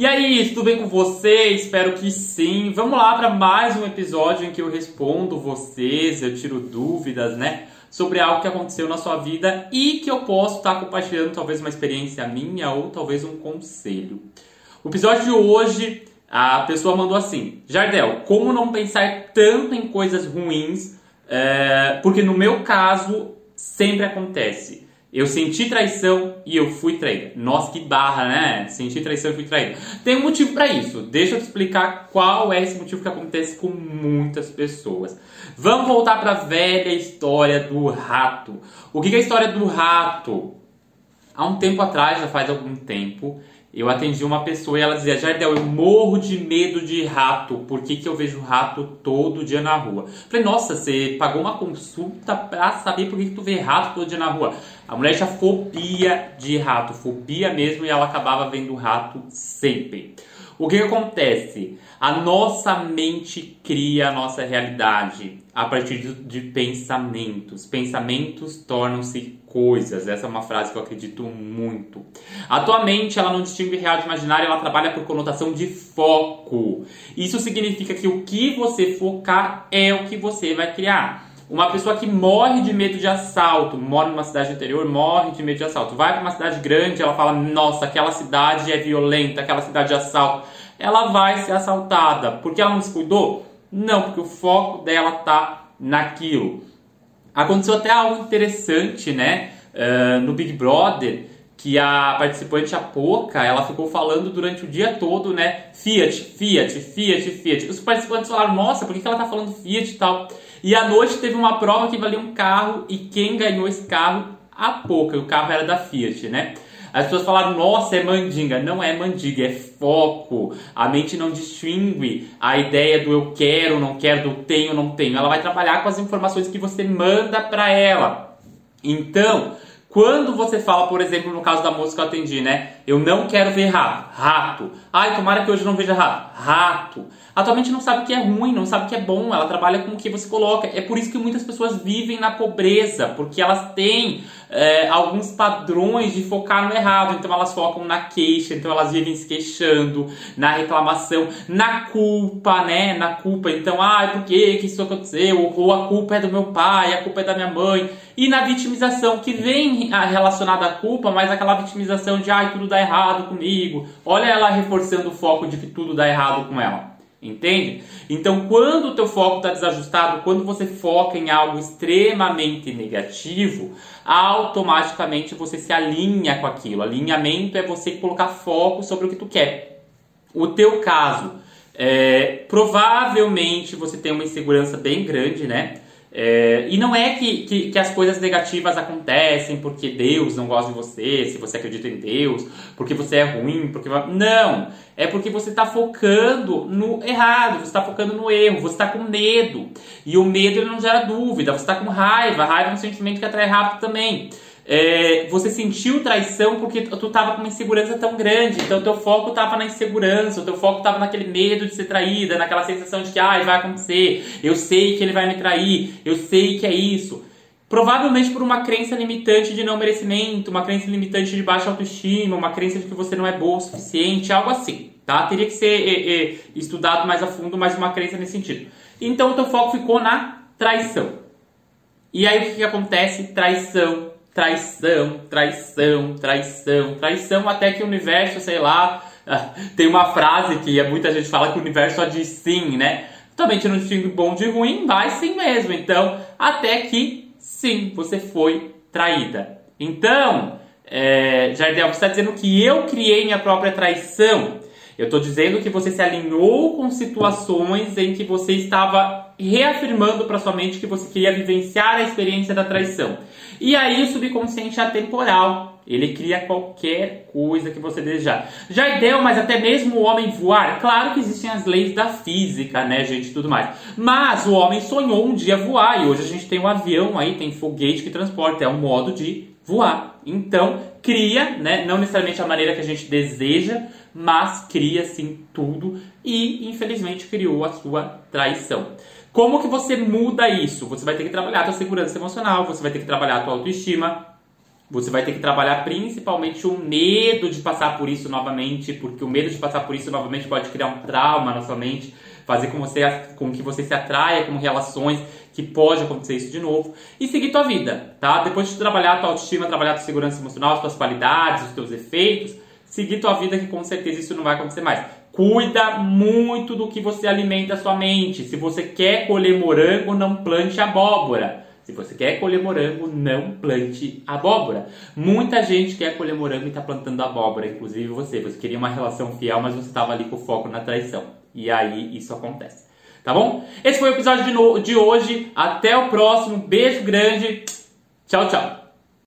E aí, tudo bem com você? Espero que sim. Vamos lá para mais um episódio em que eu respondo vocês, eu tiro dúvidas, né? Sobre algo que aconteceu na sua vida e que eu posso estar compartilhando talvez uma experiência minha ou talvez um conselho. O episódio de hoje, a pessoa mandou assim: Jardel, como não pensar tanto em coisas ruins? É, porque no meu caso sempre acontece. Eu senti traição e eu fui traída. Nossa, que barra, né? Senti traição e fui traída. Tem um motivo para isso. Deixa eu te explicar qual é esse motivo que acontece com muitas pessoas. Vamos voltar para a velha história do rato. O que é a história do rato? Há um tempo atrás, já faz algum tempo, eu atendi uma pessoa e ela dizia: Jardel, eu morro de medo de rato. Por que, que eu vejo rato todo dia na rua? Falei: Nossa, você pagou uma consulta pra saber por que, que tu vê rato todo dia na rua? A mulher tinha fobia de rato, fobia mesmo, e ela acabava vendo rato sempre. O que, acontece? A nossa mente cria a nossa realidade a partir de pensamentos. Pensamentos tornam-se coisas. Essa é uma frase que eu acredito muito. A tua mente, ela não distingue real de imaginário, ela trabalha por conotação de foco. Isso significa que o que você focar é o que você vai criar. Uma pessoa que morre de medo de assalto, mora numa cidade interior, morre de medo de assalto. Vai para uma cidade grande, ela fala: "Nossa, aquela cidade é violenta, aquela cidade de assalto". Ela vai ser assaltada. Porque ela não se cuidou? Não, porque o foco dela tá naquilo. Aconteceu até algo interessante, né? Uh, no Big Brother, que a participante, a Poca, ela ficou falando durante o dia todo, né? Fiat, Fiat, Fiat, Fiat. Os participantes falaram, nossa, por que ela tá falando Fiat e tal? E à noite teve uma prova que valia um carro e quem ganhou esse carro? A Poca. O carro era da Fiat, né? As pessoas falaram, nossa, é mandinga. Não é mandinga, é foco. A mente não distingue a ideia do eu quero, não quero, do tenho, não tenho. Ela vai trabalhar com as informações que você manda para ela. Então, quando você fala, por exemplo, no caso da moça que eu atendi, né? Eu não quero ver rato. Rato. Ai, tomara que hoje não veja rato. Rato. Atualmente não sabe o que é ruim, não sabe o que é bom, ela trabalha com o que você coloca. É por isso que muitas pessoas vivem na pobreza, porque elas têm é, alguns padrões de focar no errado, então elas focam na queixa, então elas vivem se queixando, na reclamação, na culpa, né? Na culpa, então, ai, por que, que isso aconteceu? Ou a culpa é do meu pai, a culpa é da minha mãe. E na vitimização, que vem relacionada à culpa, mas aquela vitimização de, ai, tudo dá errado comigo. Olha ela reforçando o foco de que tudo dá errado com ela. Entende? Então, quando o teu foco está desajustado, quando você foca em algo extremamente negativo, automaticamente você se alinha com aquilo. Alinhamento é você colocar foco sobre o que tu quer. O teu caso, é, provavelmente você tem uma insegurança bem grande, né? É, e não é que, que, que, as coisas negativas acontecem porque Deus não gosta de você, se você acredita em Deus, porque você é ruim, porque. Não! É porque você está focando no errado, você está focando no erro, você está com medo. E o medo ele não gera dúvida, você está com raiva, raiva é um sentimento que atrai rápido também é, você sentiu traição porque tu estava com uma insegurança tão grande. Então, teu foco estava na insegurança, o teu foco estava naquele medo de ser traída, naquela sensação de que ah, vai acontecer, eu sei que ele vai me trair, eu sei que é isso. Provavelmente por uma crença limitante de não merecimento, uma crença limitante de baixa autoestima, uma crença de que você não é boa o suficiente, algo assim, tá? Teria que ser é, é, estudado mais a fundo, mas uma crença nesse sentido. Então, o teu foco ficou na traição. E aí, o que, que acontece? Traição traição, traição, traição, traição, até que o universo, sei lá, tem uma frase que muita gente fala que o universo só diz sim, né? Também não distingue bom de ruim, vai sim mesmo. Então, até que sim, você foi traída. Então, é, Jardel, você está dizendo que eu criei minha própria traição. Eu estou dizendo que você se alinhou com situações em que você estava reafirmando para sua mente que você queria vivenciar a experiência da traição. E aí o subconsciente atemporal. Ele cria qualquer coisa que você desejar. Já deu, mas até mesmo o homem voar. Claro que existem as leis da física, né, gente, tudo mais. Mas o homem sonhou um dia voar e hoje a gente tem um avião aí, tem foguete que transporta, é um modo de voar. Então, cria, né, não necessariamente a maneira que a gente deseja, mas cria sim tudo e infelizmente criou a sua traição. Como que você muda isso? Você vai ter que trabalhar a tua segurança emocional, você vai ter que trabalhar a tua autoestima. Você vai ter que trabalhar principalmente o medo de passar por isso novamente, porque o medo de passar por isso novamente pode criar um trauma na sua mente, fazer com, você, com que você se atraia com relações que pode acontecer isso de novo e seguir tua vida, tá? Depois de trabalhar a tua autoestima, trabalhar a tua segurança emocional, as tuas qualidades, os teus efeitos, seguir tua vida que com certeza isso não vai acontecer mais. Cuida muito do que você alimenta a sua mente. Se você quer colher morango, não plante abóbora. Se você quer colher morango, não plante abóbora. Muita gente quer colher morango e está plantando abóbora, inclusive você. Você queria uma relação fiel, mas você estava ali com foco na traição. E aí isso acontece. Tá bom? Esse foi o episódio de, de hoje. Até o próximo. Beijo grande. Tchau, tchau.